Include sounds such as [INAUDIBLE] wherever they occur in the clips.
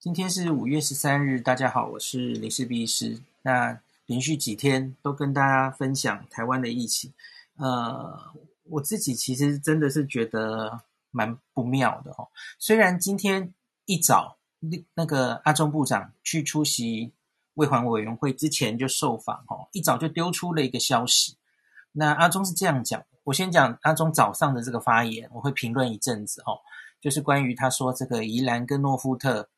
今天是五月十三日，大家好，我是林氏璧医师。那连续几天都跟大家分享台湾的疫情，呃，我自己其实真的是觉得蛮不妙的哦。虽然今天一早那那个阿中部长去出席卫环委员会之前就受访哦，一早就丢出了一个消息。那阿中是这样讲，我先讲阿中早上的这个发言，我会评论一阵子哦，就是关于他说这个宜兰跟诺富特。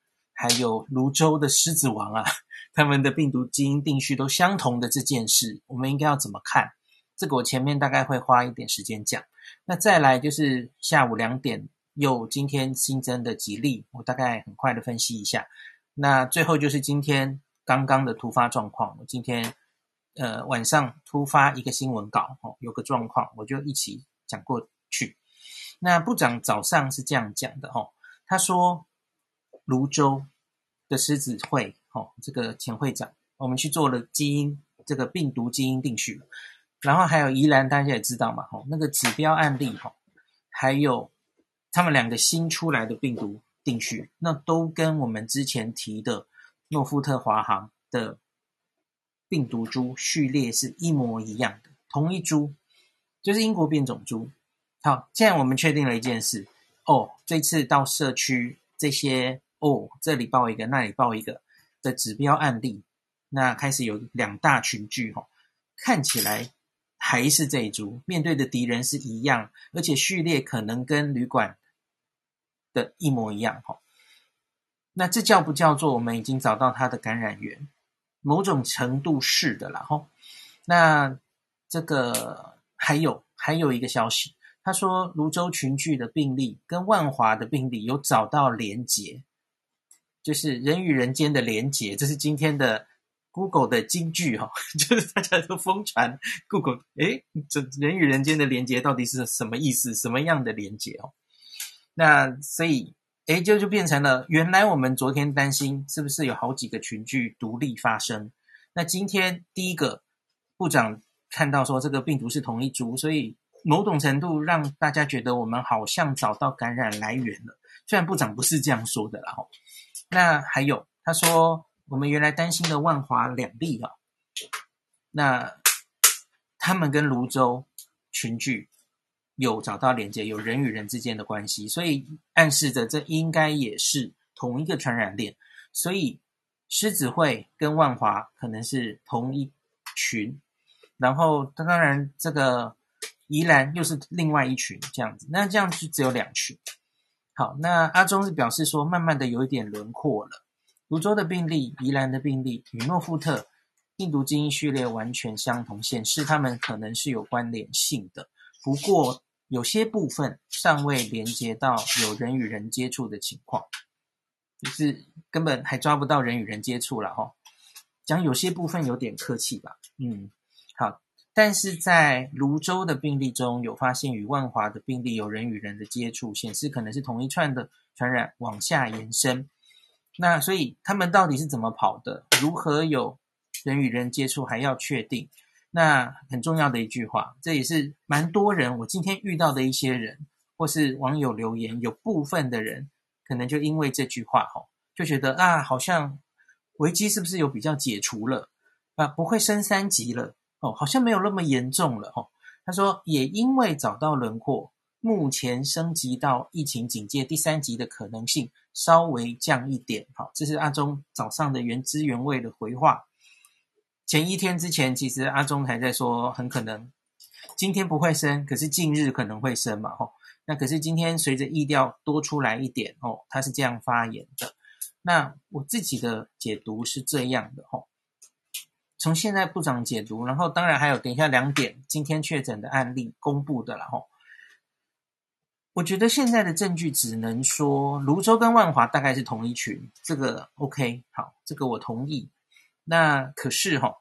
还有芦洲的狮子王啊，[LAUGHS] 他们的病毒基因定序都相同的这件事，我们应该要怎么看？这个我前面大概会花一点时间讲。那再来就是下午两点又今天新增的几例，我大概很快的分析一下。那最后就是今天刚刚的突发状况，我今天呃晚上突发一个新闻稿哦，有个状况我就一起讲过去。那部长早上是这样讲的哦，他说。芦洲的狮子会，哦，这个前会长，我们去做了基因这个病毒基因定序，然后还有宜兰，大家也知道嘛，哦，那个指标案例，哈，还有他们两个新出来的病毒定序，那都跟我们之前提的诺富特华航的病毒株序列是一模一样的，同一株，就是英国变种株。好，现在我们确定了一件事，哦，这次到社区这些。哦，这里报一个，那里报一个的指标案例，那开始有两大群聚哈，看起来还是这一株，面对的敌人是一样，而且序列可能跟旅馆的一模一样哈。那这叫不叫做我们已经找到它的感染源？某种程度是的啦哈。那这个还有还有一个消息，他说泸州群聚的病例跟万华的病例有找到连结。就是人与人间的连结，这是今天的 Google 的金句哈，[LAUGHS] 就是大家都疯传 Google，诶，这人与人间的连结到底是什么意思？什么样的连结哦？那所以，诶，就就变成了原来我们昨天担心是不是有好几个群聚独立发生？那今天第一个部长看到说这个病毒是同一株，所以某种程度让大家觉得我们好像找到感染来源了。虽然部长不是这样说的啦，哈。那还有，他说我们原来担心的万华两例啊，那他们跟泸州群聚有找到连接，有人与人之间的关系，所以暗示着这应该也是同一个传染链。所以狮子会跟万华可能是同一群，然后当然这个宜兰又是另外一群这样子，那这样就只有两群。好，那阿中是表示说，慢慢的有一点轮廓了。芦洲的病例、宜兰的病例与诺富特病毒基因序列完全相同，显示他们可能是有关联性的。不过，有些部分尚未连接到有人与人接触的情况，就是根本还抓不到人与人接触了哈。讲有些部分有点客气吧，嗯，但是在泸州的病例中有发现与万华的病例有人与人的接触，显示可能是同一串的传染往下延伸。那所以他们到底是怎么跑的？如何有人与人接触还要确定？那很重要的一句话，这也是蛮多人我今天遇到的一些人或是网友留言，有部分的人可能就因为这句话吼，就觉得啊，好像危机是不是有比较解除了啊？不会升三级了。哦，好像没有那么严重了哦。他说，也因为找到轮廓，目前升级到疫情警戒第三级的可能性稍微降一点。好，这是阿中早上的原汁原味的回话。前一天之前，其实阿中还在说，很可能今天不会升，可是近日可能会升嘛。吼，那可是今天随着意调多出来一点哦，他是这样发言的。那我自己的解读是这样的吼。从现在部长解读，然后当然还有等一下两点，今天确诊的案例公布的了吼。我觉得现在的证据只能说芦洲跟万华大概是同一群，这个 OK 好，这个我同意。那可是哈，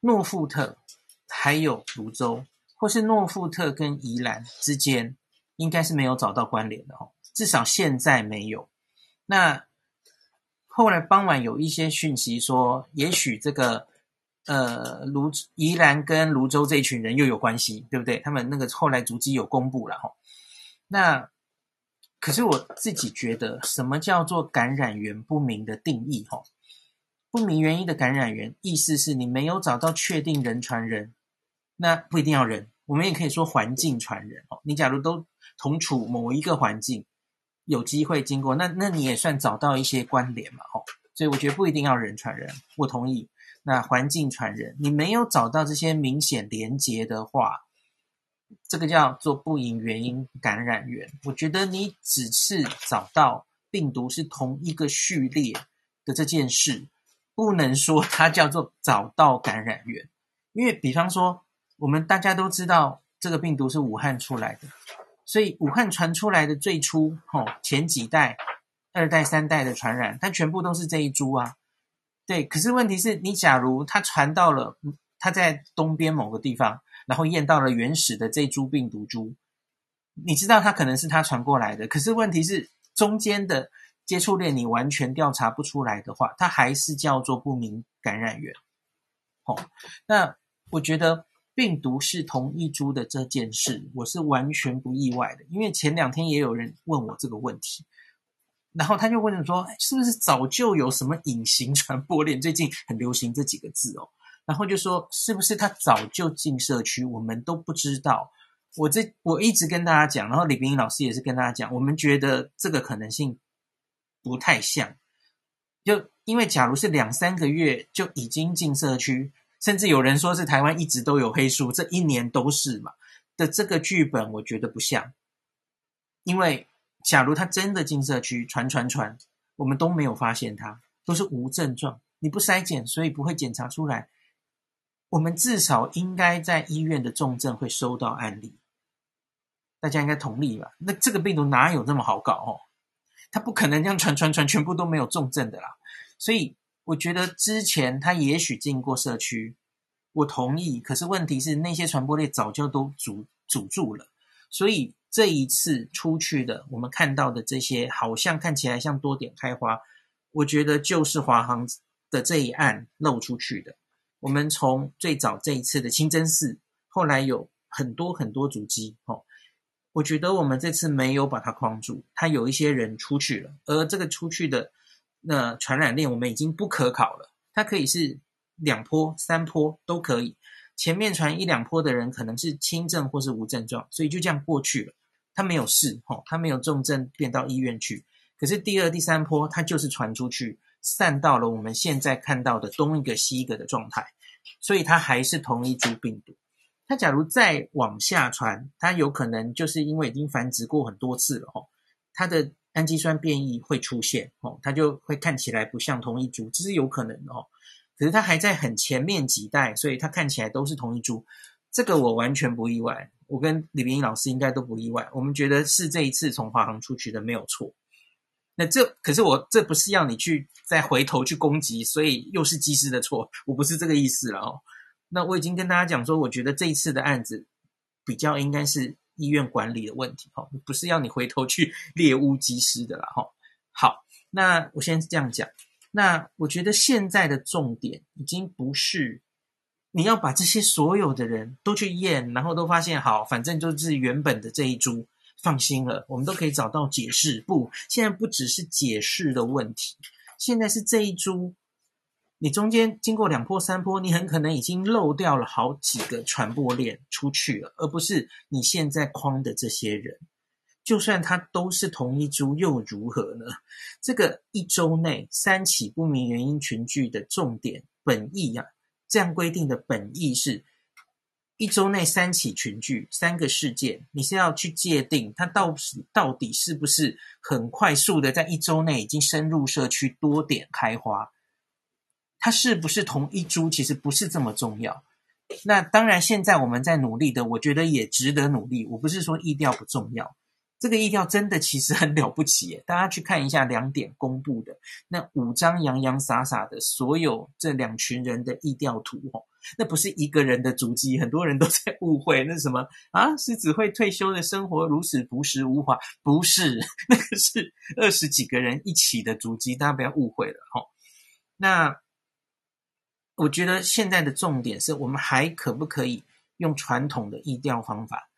诺富特还有芦洲，或是诺富特跟宜兰之间，应该是没有找到关联的哈，至少现在没有。那。后来傍晚有一些讯息说，也许这个呃芦宜兰跟泸州这一群人又有关系，对不对？他们那个后来足迹有公布了哈。那可是我自己觉得，什么叫做感染源不明的定义？哈，不明原因的感染源，意思是你没有找到确定人传人，那不一定要人，我们也可以说环境传人。哦，你假如都同处某一个环境，有机会经过，那那你也算找到一些关联嘛？哦，所以我觉得不一定要人传人，我同意。那环境传人，你没有找到这些明显连结的话，这个叫做不引原因感染源。我觉得你只是找到病毒是同一个序列的这件事，不能说它叫做找到感染源。因为比方说，我们大家都知道这个病毒是武汉出来的，所以武汉传出来的最初，吼，前几代、二代、三代的传染，它全部都是这一株啊。对，可是问题是你，假如它传到了，它在东边某个地方，然后验到了原始的这株病毒株，你知道它可能是它传过来的。可是问题是，中间的接触链你完全调查不出来的话，它还是叫做不明感染源。哦，那我觉得病毒是同一株的这件事，我是完全不意外的，因为前两天也有人问我这个问题。然后他就问说：“是不是早就有什么隐形 [LAUGHS] 传播链？最近很流行这几个字哦。”然后就说：“是不是他早就进社区，我们都不知道？”我这我一直跟大家讲，然后李冰英老师也是跟大家讲，我们觉得这个可能性不太像。就因为假如是两三个月就已经进社区，甚至有人说是台湾一直都有黑数，这一年都是嘛的这个剧本，我觉得不像，因为。假如他真的进社区传传传，我们都没有发现他，都是无症状，你不筛检，所以不会检查出来。我们至少应该在医院的重症会收到案例，大家应该同意吧？那这个病毒哪有那么好搞哦？他不可能这样传传传，全部都没有重症的啦。所以我觉得之前他也许进过社区，我同意。可是问题是那些传播链早就都阻阻住了，所以。这一次出去的，我们看到的这些好像看起来像多点开花，我觉得就是华航的这一案漏出去的。我们从最早这一次的清真寺，后来有很多很多足迹，哦，我觉得我们这次没有把它框住，它有一些人出去了，而这个出去的那传染链我们已经不可考了，它可以是两波、三波都可以，前面传一两波的人可能是轻症或是无症状，所以就这样过去了。他没有事，吼，他没有重症变到医院去。可是第二、第三波，它就是传出去，散到了我们现在看到的东一个西一个的状态，所以它还是同一株病毒。它假如再往下传，它有可能就是因为已经繁殖过很多次了，吼，它的氨基酸变异会出现，哦，它就会看起来不像同一株，这是有可能的，哦。可是它还在很前面几代，所以它看起来都是同一株，这个我完全不意外。我跟李冰英老师应该都不意外，我们觉得是这一次从华航出去的没有错。那这可是我这不是要你去再回头去攻击，所以又是机师的错，我不是这个意思了哦。那我已经跟大家讲说，我觉得这一次的案子比较应该是医院管理的问题哈，不是要你回头去 [LAUGHS] 猎巫机师的啦哈。好，那我先这样讲。那我觉得现在的重点已经不是。你要把这些所有的人都去验，然后都发现好，反正就是原本的这一株，放心了，我们都可以找到解释。不，现在不只是解释的问题，现在是这一株，你中间经过两波三波，你很可能已经漏掉了好几个传播链出去了，而不是你现在框的这些人。就算他都是同一株，又如何呢？这个一周内三起不明原因群聚的重点本意呀、啊。这样规定的本意是，一周内三起群聚，三个事件，你是要去界定它到底到底是不是很快速的在一周内已经深入社区多点开花，它是不是同一株，其实不是这么重要。那当然，现在我们在努力的，我觉得也值得努力。我不是说意调不重要。这个意调真的其实很了不起耶，大家去看一下两点公布的那五张洋洋洒洒的所有这两群人的意调图哦，那不是一个人的足迹，很多人都 [LAUGHS] 在误会那什么啊，狮子会退休的生活如此朴实无华，不是，那个是二十几个人一起的足迹，大家不要误会了哈。那我觉得现在的重点是我们还可不可以用传统的疫调方法，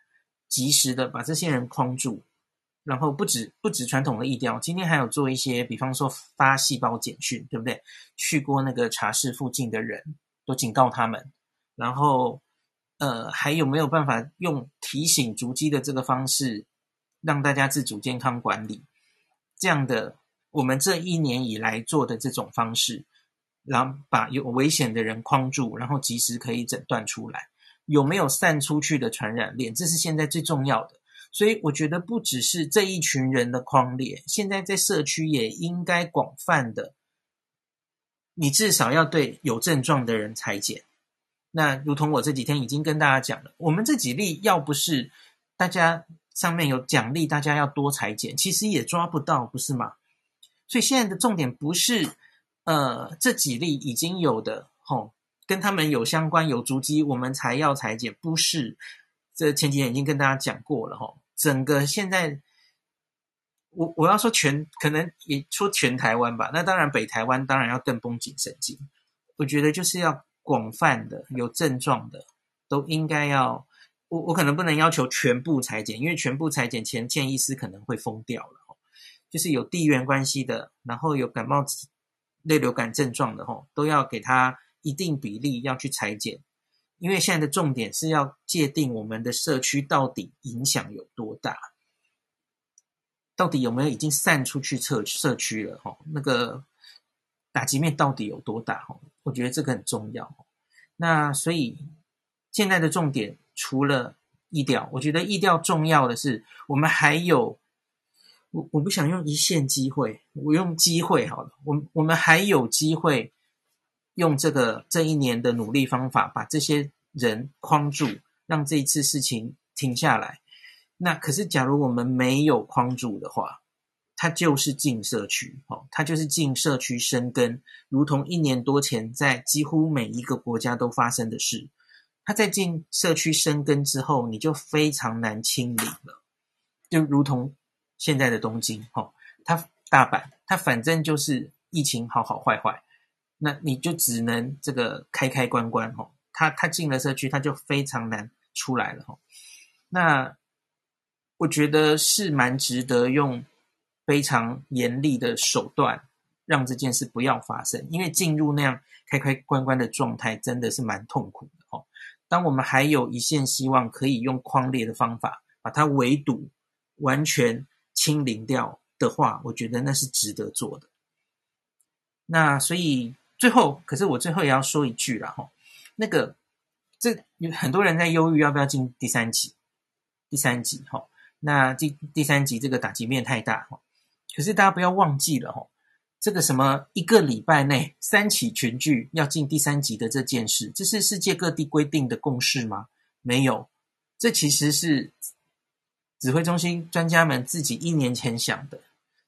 及时的把这些人框住。然后不止不止传统的疫调，今天还有做一些，比方说发细胞简讯，对不对？去过那个茶室附近的人都警告他们，然后呃，还有没有办法用提醒逐机的这个方式，让大家自主健康管理？这样的我们这一年以来做的这种方式，然后把有危险的人框住，然后及时可以诊断出来，有没有散出去的传染链？这是现在最重要的。所以我觉得不只是这一群人的框列，现在在社区也应该广泛的，你至少要对有症状的人裁剪。那如同我这几天已经跟大家讲了，我们这几例要不是大家上面有奖励，大家要多裁剪，其实也抓不到，不是吗？所以现在的重点不是呃这几例已经有的吼、跟他们有相关有足迹，我们才要裁剪，不是。这前几天已经跟大家讲过了吼、整个现在，我我要说全，可能也说全台湾吧。那当然，北台湾当然要更绷紧神经。我觉得就是要广泛的有症状的，都应该要。我我可能不能要求全部裁剪，因为全部裁剪前，建医师可能会疯掉了。就是有地缘关系的，然后有感冒类流感症状的吼，都要给他一定比例要去裁剪。因为现在的重点是要界定我们的社区到底影响有多大，到底有没有已经散出去社社区了？吼，那个打击面到底有多大？哈，我觉得这个很重要。那所以现在的重点除了疫调，我觉得疫调重要的是，我们还有我我不想用一线机会，我用机会好了。我我们还有机会。用这个这一年的努力方法，把这些人框住，让这一次事情停下来。那可是，假如我们没有框住的话，它就是进社区，哦，它就是进社区生根，如同一年多前在几乎每一个国家都发生的事。它在进社区生根之后，你就非常难清理了，就如同现在的东京，哦，它大阪，它反正就是疫情好好坏坏。那你就只能这个开开关关吼，它它进了社区，它就非常难出来了吼。那我觉得是蛮值得用非常严厉的手段，让这件事不要发生，因为进入那样开开关关的状态真的是蛮痛苦的吼。当我们还有一线希望可以用框列的方法把它围堵，完全清零掉的话，我觉得那是值得做的。那所以。最后，可是我最后也要说一句了哈，那个这有很多人在忧郁要不要进第三级，第三级哈，那第第三级这个打击面太大哈，可是大家不要忘记了哈，这个什么一个礼拜内三起群聚要进第三级的这件事，这是世界各地规定的共识吗？没有，这其实是指挥中心专家们自己一年前想的，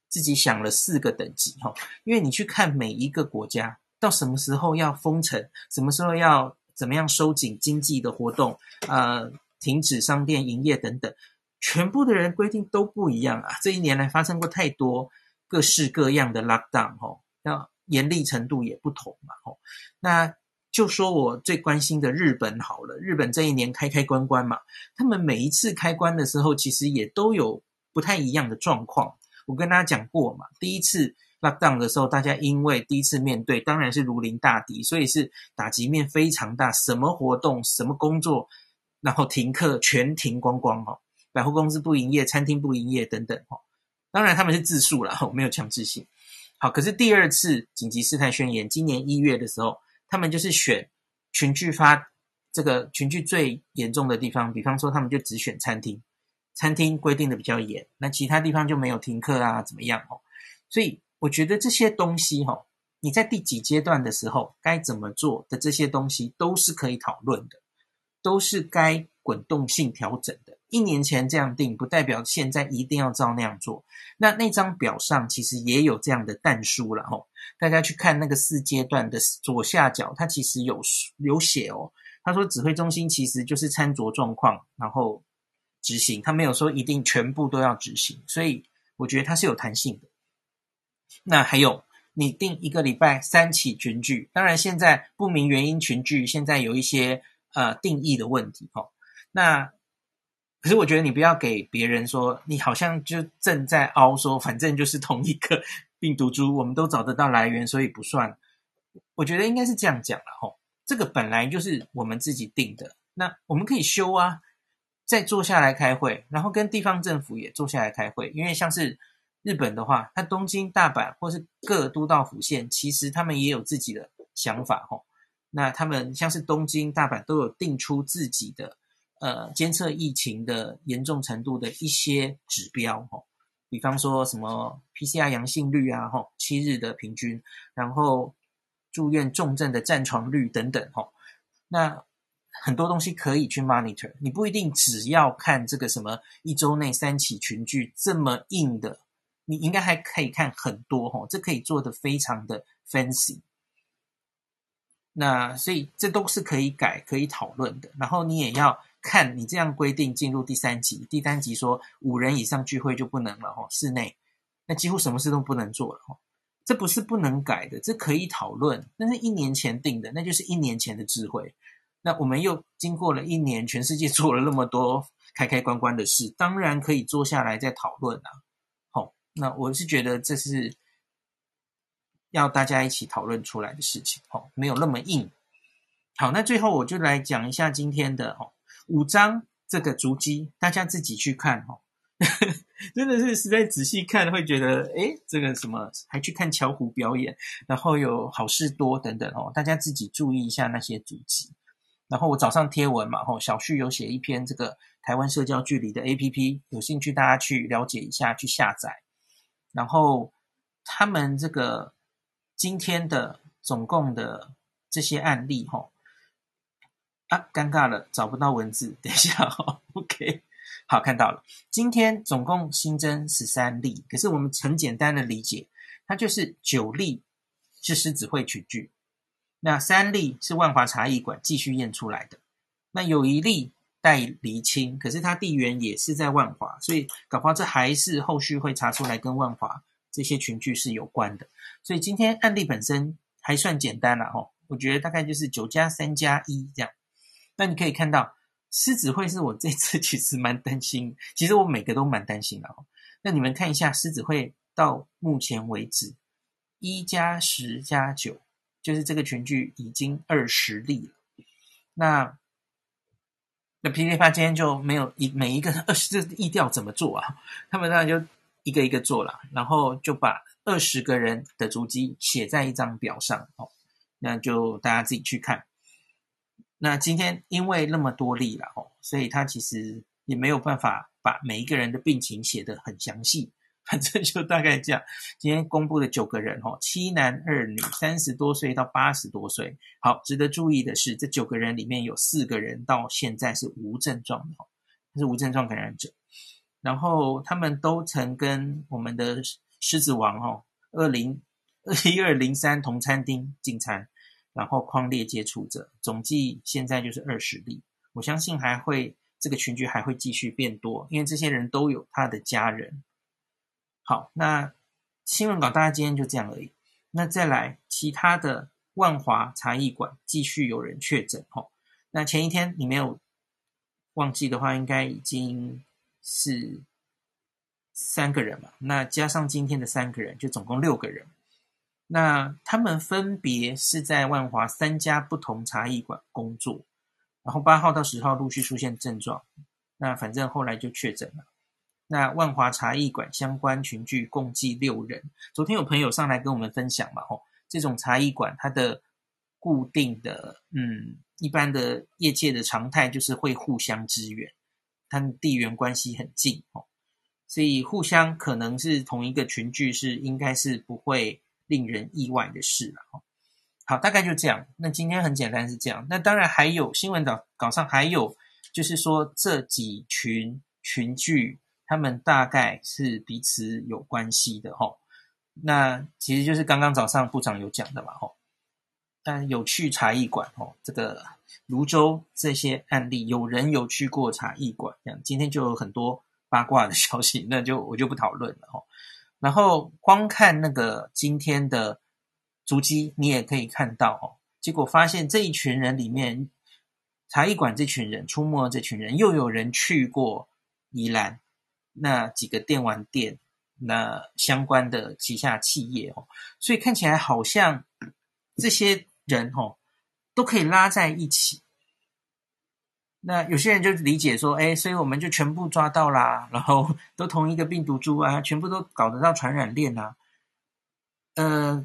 自己想了四个等级哈，因为你去看每一个国家。到什么时候要封城？什么时候要怎么样收紧经济的活动？呃，停止商店营业等等，全部的人规定都不一样啊！这一年来发生过太多各式各样的 lockdown，吼，要严厉程度也不同嘛，吼。那就说我最关心的日本好了，日本这一年开开关关嘛，他们每一次开关的时候，其实也都有不太一样的状况。我跟大家讲过嘛，第一次。Lockdown 的时候，大家因为第一次面对，当然是如临大敌，所以是打击面非常大。什么活动、什么工作，然后停课，全停光光哦。百货公司不营业，餐厅不营业等等哦。当然他们是自述了，[LAUGHS] 没有强制性。好，可是第二次紧急事态宣言，今年一月的时候，他们就是选群聚发这个群聚最严重的地方，比方说他们就只选餐厅，餐厅规定的比较严，那其他地方就没有停课啊，怎么样哦？所以。我觉得这些东西哈，你在第几阶段的时候该怎么做的这些东西都是可以讨论的，都是该滚动性调整的。一年前这样定，不代表现在一定要照那样做。那那张表上其实也有这样的但书了哈，大家去看那个四阶段的左下角，它其实有有写哦。他说指挥中心其实就是参酌状况，然后执行，他没有说一定全部都要执行，所以我觉得它是有弹性的。那还有，你定一个礼拜三起群聚，当然现在不明原因群聚，现在有一些呃定义的问题哈。那可是我觉得你不要给别人说，你好像就正在凹说，反正就是同一个病毒株，我们都找得到来源，所以不算。我觉得应该是这样讲了吼，这个本来就是我们自己定的，那我们可以修啊，再坐下来开会，然后跟地方政府也坐下来开会，因为像是日本的话，它东京、大阪或是各都道府县，其实他们也有自己的想法吼。那他们像是东京、大阪都有定出自己的。呃，监测疫情的严重程度的一些指标，吼，比方说什么 PCR 阳性率啊，吼，七日的平均，然后住院重症的占床率等等，吼，那很多东西可以去 monitor，你不一定只要看这个什么一周内三起群聚这么硬的，你应该还可以看很多，吼，这可以做得非常的 fancy。那所以这都是可以改、可以讨论的，然后你也要。看你这样规定进入第三级，第三级说五人以上聚会就不能了，室内那几乎什么事都不能做了，这不是不能改的，这可以讨论。那是一年前定的，那就是一年前的智慧。那我们又经过了一年，全世界做了那么多 [LAUGHS] 开开关关的事，当然可以坐下来再讨论啊。好，那我是觉得这是要大家一起讨论出来的事情，好，没有那么硬。好，那最后我就来讲一下今天的哦五张这个足迹，大家自己去看哈，[LAUGHS] 真的是实在仔细看会觉得，诶，这个什么还去看巧虎表演，然后有好事多等等哦，大家自己注意一下那些足迹。然后我早上贴文嘛，吼，小旭有写一篇这个台湾社交距离的 APP，有兴趣大家去了解一下，去下载。然后他们这个今天的总共的这些案例，吼。啊，尴尬了，找不到文字。等一下哦，OK，好，看到了。今天总共新增十三例，可是我们很简单的理解，它就是九例是狮子会群聚，那三例是万华茶艺馆继续验出来的，那有一例待厘清，可是它地缘也是在万华，所以搞不好这还是后续会查出来跟万华这些群聚是有关的。所以今天案例本身还算简单了哈，我觉得大概就是九加三加一这样。那你可以看到，狮子会是我这次 [LAUGHS] 其实蛮担心，其实我每个都蛮担心的哦。那你们看一下，狮子会到目前为止，一加十加九，就是这个群聚已经二十例了。那那噼里啪今天就没有一每一个二十 [LAUGHS] 这意调怎么做啊？他们当然就一个一个做了，然后就把二十个人的足迹写在一张表上哦，那就大家自己去看。那今天因为那么多例了哦，所以他其实也没有办法把每一个人的病情写得很详细，反正就大概这样。今天公布的九个人哦，七男二女，三十多岁到八十多岁。好，值得注意的是，这九个人里面有四个人到现在是无症状的哦，是无症状感染者。然后他们都曾跟我们的狮子王哦，二零一二零三同餐厅进餐。然后匡列接触者总计现在就是二十例，我相信还会这个群聚还会继续变多，因为这些人都有他的家人。好，那新闻稿大家今天就这样而已。那再来其他的万华茶艺馆继续有人确诊哦。那前一天你没有忘记的话，应该已经是三个人嘛。那加上今天的三个人，就总共六个人。那他们分别是在万华三家不同茶艺馆工作，然后八号到十号陆续出现症状，那反正后来就确诊了。那万华茶艺馆相关群聚共计六人。昨天有朋友上来跟我们分享嘛，吼，这种茶艺馆它的固定的，嗯，一般的业界的常态就是会互相支援，他们地缘关系很近，哦，所以互相可能是同一个群聚，是应该是不会。令人意外的事了哈，好，大概就这样。那今天很简单是这样。那当然还有新闻稿稿上还有，就是说这几群群聚，他们大概是彼此有关系的哈。那其实就是刚刚早上部长有讲的嘛哈。但有去茶艺馆哦，这个泸州这些案例，有人有去过茶艺馆，这样今天就有很多八卦的消息，那就我就不讨论了哈。然后光看那个今天的足迹，你也可以看到哦。结果发现这一群人里面茶艺馆这群人出没，这群人又有人去过宜兰那几个电玩店，那相关的旗下企业哦，所以看起来好像这些人哦都可以拉在一起。那有些人就理解说，哎，所以我们就全部抓到啦，然后 [LAUGHS] 都同一个病毒株啊，全部都搞得到传染链啊，呃，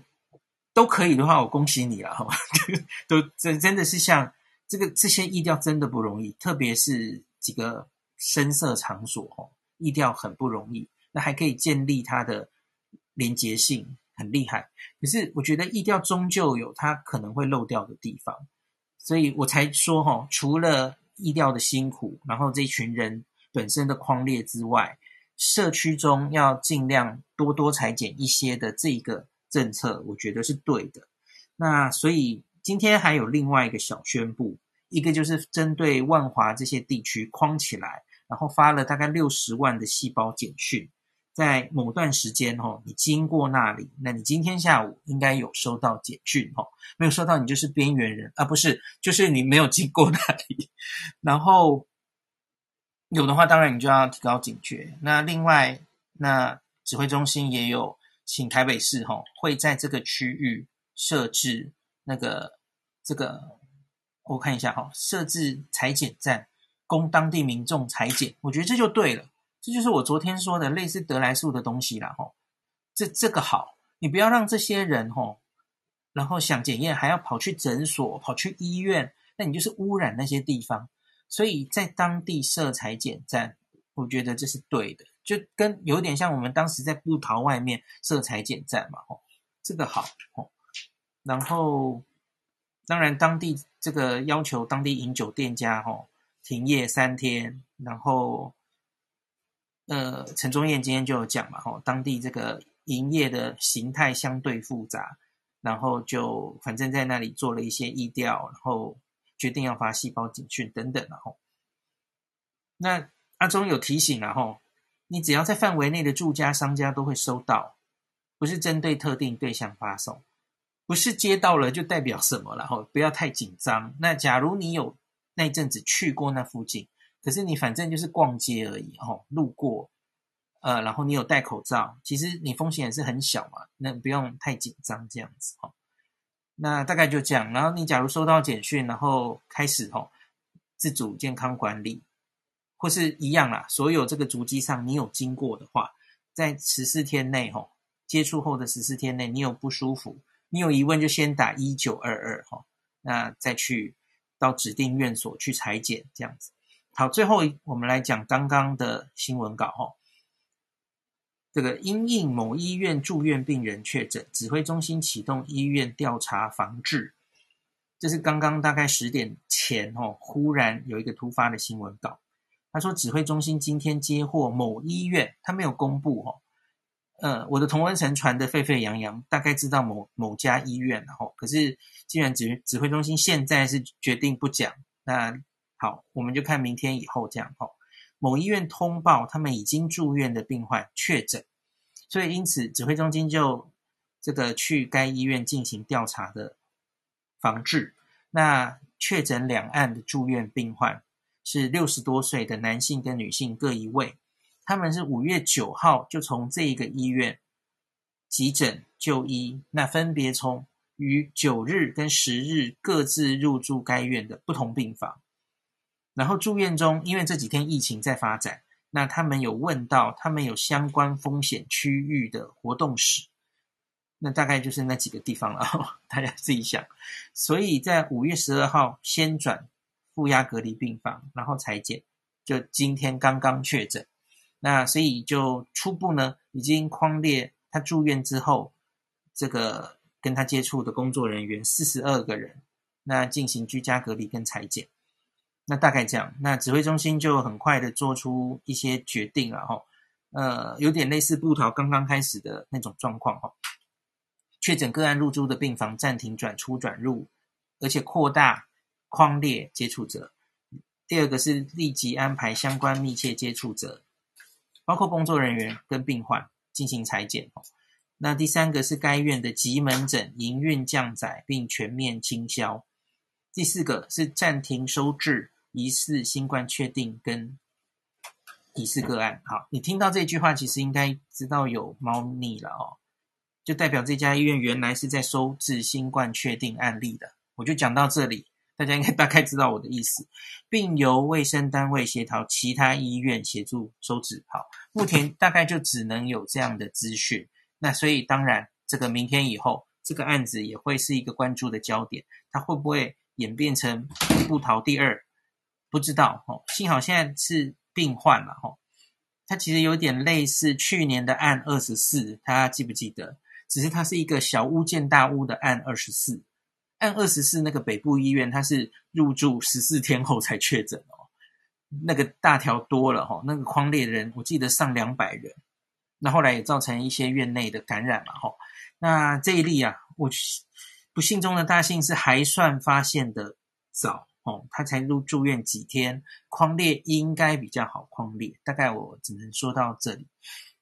都可以的话，我恭喜你了哈，[LAUGHS] 都真真的是像这个这些疫调真的不容易，特别是几个声色场所哦，疫调很不容易，那还可以建立它的连结性，很厉害。可是我觉得疫调终究有它可能会漏掉的地方，所以我才说哈，除了意料的辛苦，然后这一群人本身的框列之外，社区中要尽量多多裁减一些的这个政策，我觉得是对的。那所以今天还有另外一个小宣布，一个就是针对万华这些地区框起来，然后发了大概六十万的细胞简讯。在某段时间哦，你经过那里，那你今天下午应该有收到简讯哦。没有收到，你就是边缘人啊，不是，就是你没有经过那里。然后有的话，当然你就要提高警觉。那另外，那指挥中心也有请台北市哈，会在这个区域设置那个这个，我看一下哈，设置裁剪站，供当地民众裁剪。我觉得这就对了。这就是我昨天说的类似得来速的东西啦，吼，这这个好，你不要让这些人吼，然后想检验还要跑去诊所、跑去医院，那你就是污染那些地方。所以在当地设采检站，我觉得这是对的，就跟有点像我们当时在布桃外面设采检站嘛，吼，这个好，吼。然后当然当地这个要求当地饮酒店家吼停业三天，然后。呃，陈宗彦今天就有讲嘛，吼，当地这个营业的形态相对复杂，然后就反正在那里做了一些疫调，然后决定要发细胞警讯等等，然后那阿中有提醒了吼，你只要在范围内的住家商家都会收到，不是针对特定对象发送，不是接到了就代表什么了，吼，不要太紧张。那假如你有那阵子去过那附近。可是你反正就是逛街而已哦，路过，呃，然后你有戴口罩，其实你风险也是很小嘛，那不用太紧张这样子哦。那大概就这样，然后你假如收到简讯，然后开始哦，自主健康管理，或是一样啦，所有这个足迹上你有经过的话，在十四天内哦，接触后的十四天内，你有不舒服，你有疑问就先打一九二二哈，那再去到指定院所去裁检这样子。好，最后我们来讲刚刚的新闻稿哦。这个因应某医院住院病人确诊，指挥中心启动医院调查防治。这是刚刚大概十点前哦，忽然有一个突发的新闻稿。他说，指挥中心今天接获某医院，他没有公布哦。呃，我的同温层传得沸沸扬扬，大概知道某某家医院，然后可是既然指指挥中心现在是决定不讲，那。好，我们就看明天以后这样。哈，某医院通报他们已经住院的病患确诊，所以因此指挥中心就这个去该医院进行调查的防治。那确诊两案的住院病患是六十多岁的男性跟女性各一位，他们是五月九号就从这一个医院急诊就医，那分别从于九日跟十日各自入住该院的不同病房。然后住院中，因为这几天疫情在发展，那他们有问到他们有相关风险区域的活动史，那大概就是那几个地方了，[LAUGHS] 大家自己想。所以在五月十二号先转负压隔离病房，然后裁剪，就今天刚刚确诊。那所以就初步呢，已经框列他住院之后，这个跟他接触的工作人员四十二个人，那进行居家隔离跟裁剪。那大概这样，那指挥中心就很快的做出一些决定了哈，呃，有点类似布桃刚刚开始的那种状况哈。确诊个案入住的病房暂停转出转入，而且扩大框列接触者。第二个是立即安排相关密切接触者，包括工作人员跟病患进行采检。那第三个是该院的急门诊营运降载并全面清消。第四个是暂停收治疑似新冠确定跟疑似个案。好，你听到这句话，其实应该知道有猫腻了哦，就代表这家医院原来是在收治新冠确定案例的。我就讲到这里。大家应该大概知道我的意思，并由卫生单位协调其他医院协助收治。好，目前大概就只能有这样的资讯。那所以当然，这个明天以后，这个案子也会是一个关注的焦点。它会不会演变成不逃第二？不知道。哦，幸好现在是病患了。哦，它其实有点类似去年的案二十四，大家记不记得？只是它是一个小巫见大巫的案二十四。案二十四那个北部医院，他是入住十四天后才确诊哦，那个大条多了哈，那个框列人我记得上两百人，那后来也造成一些院内的感染嘛哈。那这一例啊，我不幸中的大幸是还算发现的早哦，他才入住院几天，匡列应该比较好匡列，大概我只能说到这里。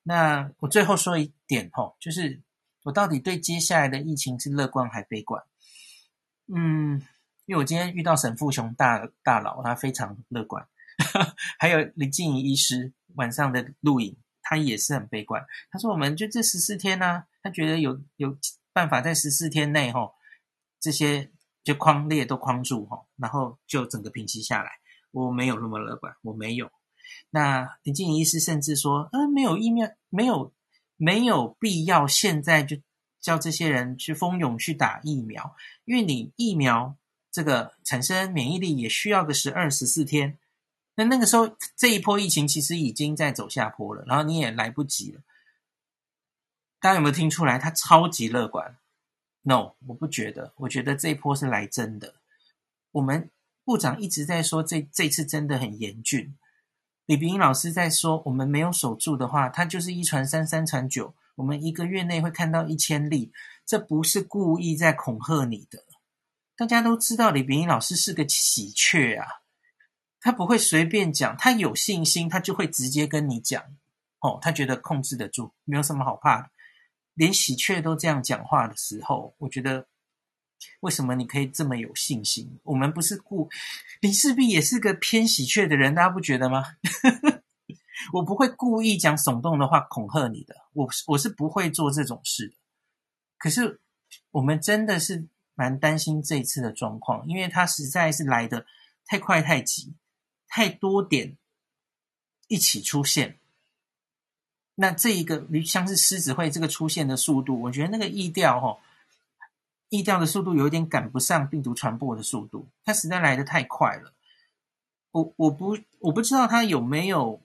那我最后说一点哈，就是我到底对接下来的疫情是乐观还悲观？嗯，因为我今天遇到沈富雄大大佬，他非常乐观，[LAUGHS] 还有林静怡医师晚上的录影，他也是很悲观。他说：“我们就这十四天呢、他觉得有有办法在十四天内哈，这些就框列都框住哈，然后就整个平息下来。”我没有那么乐观，我没有。那林静怡医师甚至说：“嗯、没有疫苗，没有没有必要现在就。”叫这些人去蜂拥去打疫苗，因为你疫苗这个产生免疫力也需要个十二十四天，那那个时候这一波疫情其实已经在走下坡了，然后你也来不及了。大家有没有听出来？他超级乐观？No，我不觉得，我觉得这一波是来真的。我们部长一直在说这这次真的很严峻。李炳英老师在说，我们没有守住的话，他就是一传三，三传九。我们一个月内会看到一千例，这不是故意在恐吓你的。大家都知道李炳英老师是个喜鹊啊，他不会随便讲，他有信心，他就会直接跟你讲。哦，他觉得控制得住，没有什么好怕的。连喜鹊都这样讲话的时候，我觉得为什么你可以这么有信心？我们不是故林世璧也是个偏喜鹊的人，大家不觉得吗？[LAUGHS] 我不会故意讲耸动的话恐吓你的，我我是不会做这种事的。可是我们真的是蛮担心这一次的状况，因为它实在是来的太快太急，太多点一起出现。那这一个像是狮子会这个出现的速度，我觉得那个疫调哈，疫调的速度有点赶不上病毒传播的速度，它实在来得太快了。我我不我不知道它有没有。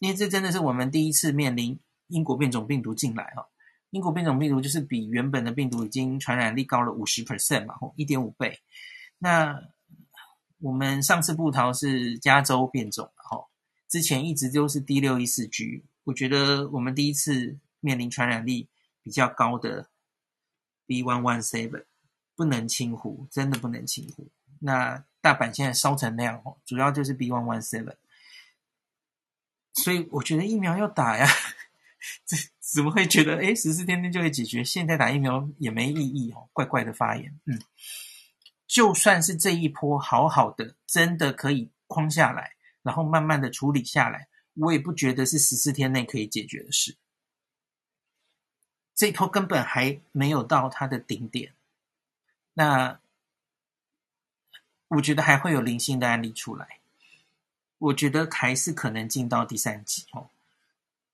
因为这真的是我们第一次面临英国变种病毒进来哈，英国变种病毒就是比原本的病毒已经传染力高了五十 percent 嘛，一点五倍。那我们上次布桃是加州变种，吼，之前一直都是 D 六一四 G。我觉得我们第一次面临传染力比较高的 B one one seven 不能轻忽，真的不能轻忽。那大阪现在烧成那样哦，主要就是 B one one seven。所以我觉得疫苗要打呀，这怎么会觉得诶十四天内就会解决？现在打疫苗也没意义哦，怪怪的发言。嗯，就算是这一波好好的，真的可以框下来，然后慢慢的处理下来，我也不觉得是十四天内可以解决的事。这一波根本还没有到它的顶点，那我觉得还会有零星的案例出来。我觉得还是可能进到第三级哦。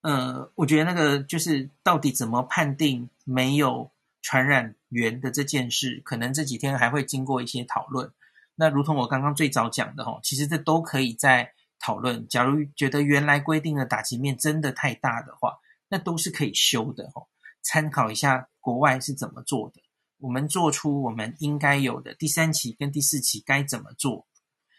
呃，我觉得那个就是到底怎么判定没有传染源的这件事，可能这几天还会经过一些讨论。那如同我刚刚最早讲的哦，其实这都可以在讨论。假如觉得原来规定的打击面真的太大的话，那都是可以修的哦。参考一下国外是怎么做的，我们做出我们应该有的第三期跟第四期该怎么做。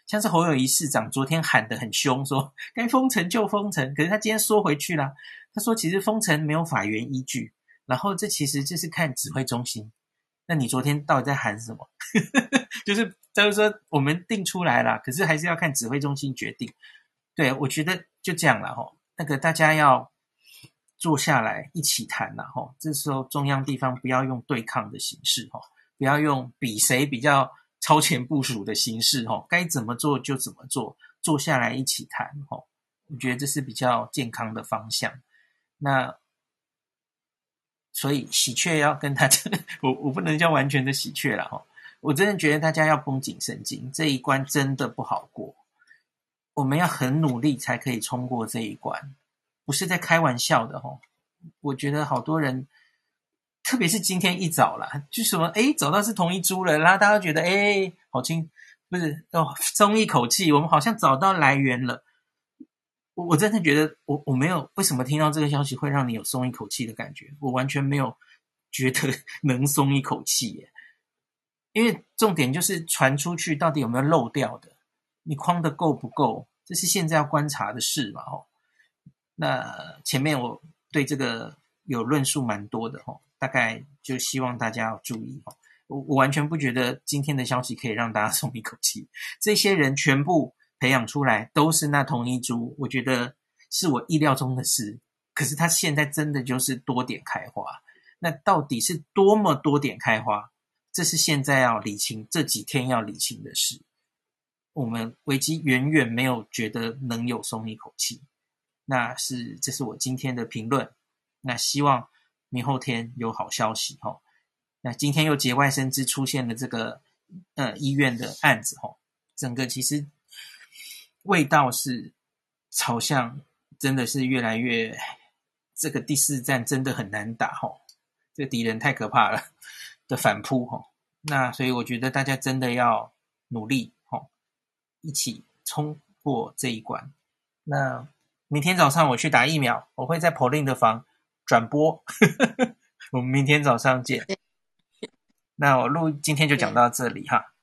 像是侯友宜市长昨天喊得很凶，说该封城就封城，可是他今天缩回去了。他说其实封城没有法源依据，然后这其实就是看指挥中心。那你昨天到底在喊什么？[LAUGHS] 就是就是说我们定出来了，可是还是要看指挥中心决定。对，我觉得就这样了哈。那个大家要坐下来一起谈了哈。这时候中央地方不要用对抗的形式哈，不要用比谁比较。超前部署的形式，哦，该怎么做就怎么做，坐下来一起谈，哦，我觉得这是比较健康的方向。那所以喜鹊要跟大家，[LAUGHS] 我我不能叫完全的喜鹊了，哈，我真的觉得大家要绷紧神经，这一关真的不好过，我们要很努力才可以冲过这一关，不是在开玩笑的，哈。我觉得好多人。特别是今天一早啦，就什么诶，找到是同一株了，然后大家觉得诶，好轻，不是哦，松一口气，我们好像找到来源了。我我真的觉得，我我没有为什么听到这个消息会让你有松一口气的感觉，我完全没有觉得 [LAUGHS] 能松一口气耶。因为重点就是传出去到底有没有漏掉的，你框的够不够，这是现在要观察的事嘛。哦，那前面我对这个有论述蛮多的哦。大概就希望大家要注意哦，我我完全不觉得今天的消息可以让大家 [LAUGHS] 松一口气。这些人全部培养出来都是那同一株，我觉得是我意料中的事。可是他现在真的就是多点开花，那到底是多么多点开花？这是现在要理清，这几天要理清的事。我们危机远远没有觉得能有松一口气，那是这是我今天的评论。那希望。明后天有好消息哈，那今天又节外生枝出现了这个呃医院的案子哈，整个其实味道是朝向真的是越来越这个第四战真的很难打哈，这个敌人太可怕了的反扑哈，那所以我觉得大家真的要努力哈，一起冲过这一关。那明天早上我去打疫苗，我会在 Pauline 的房。转播，[LAUGHS] 我们明天早上见。那我录今天就讲到这里哈。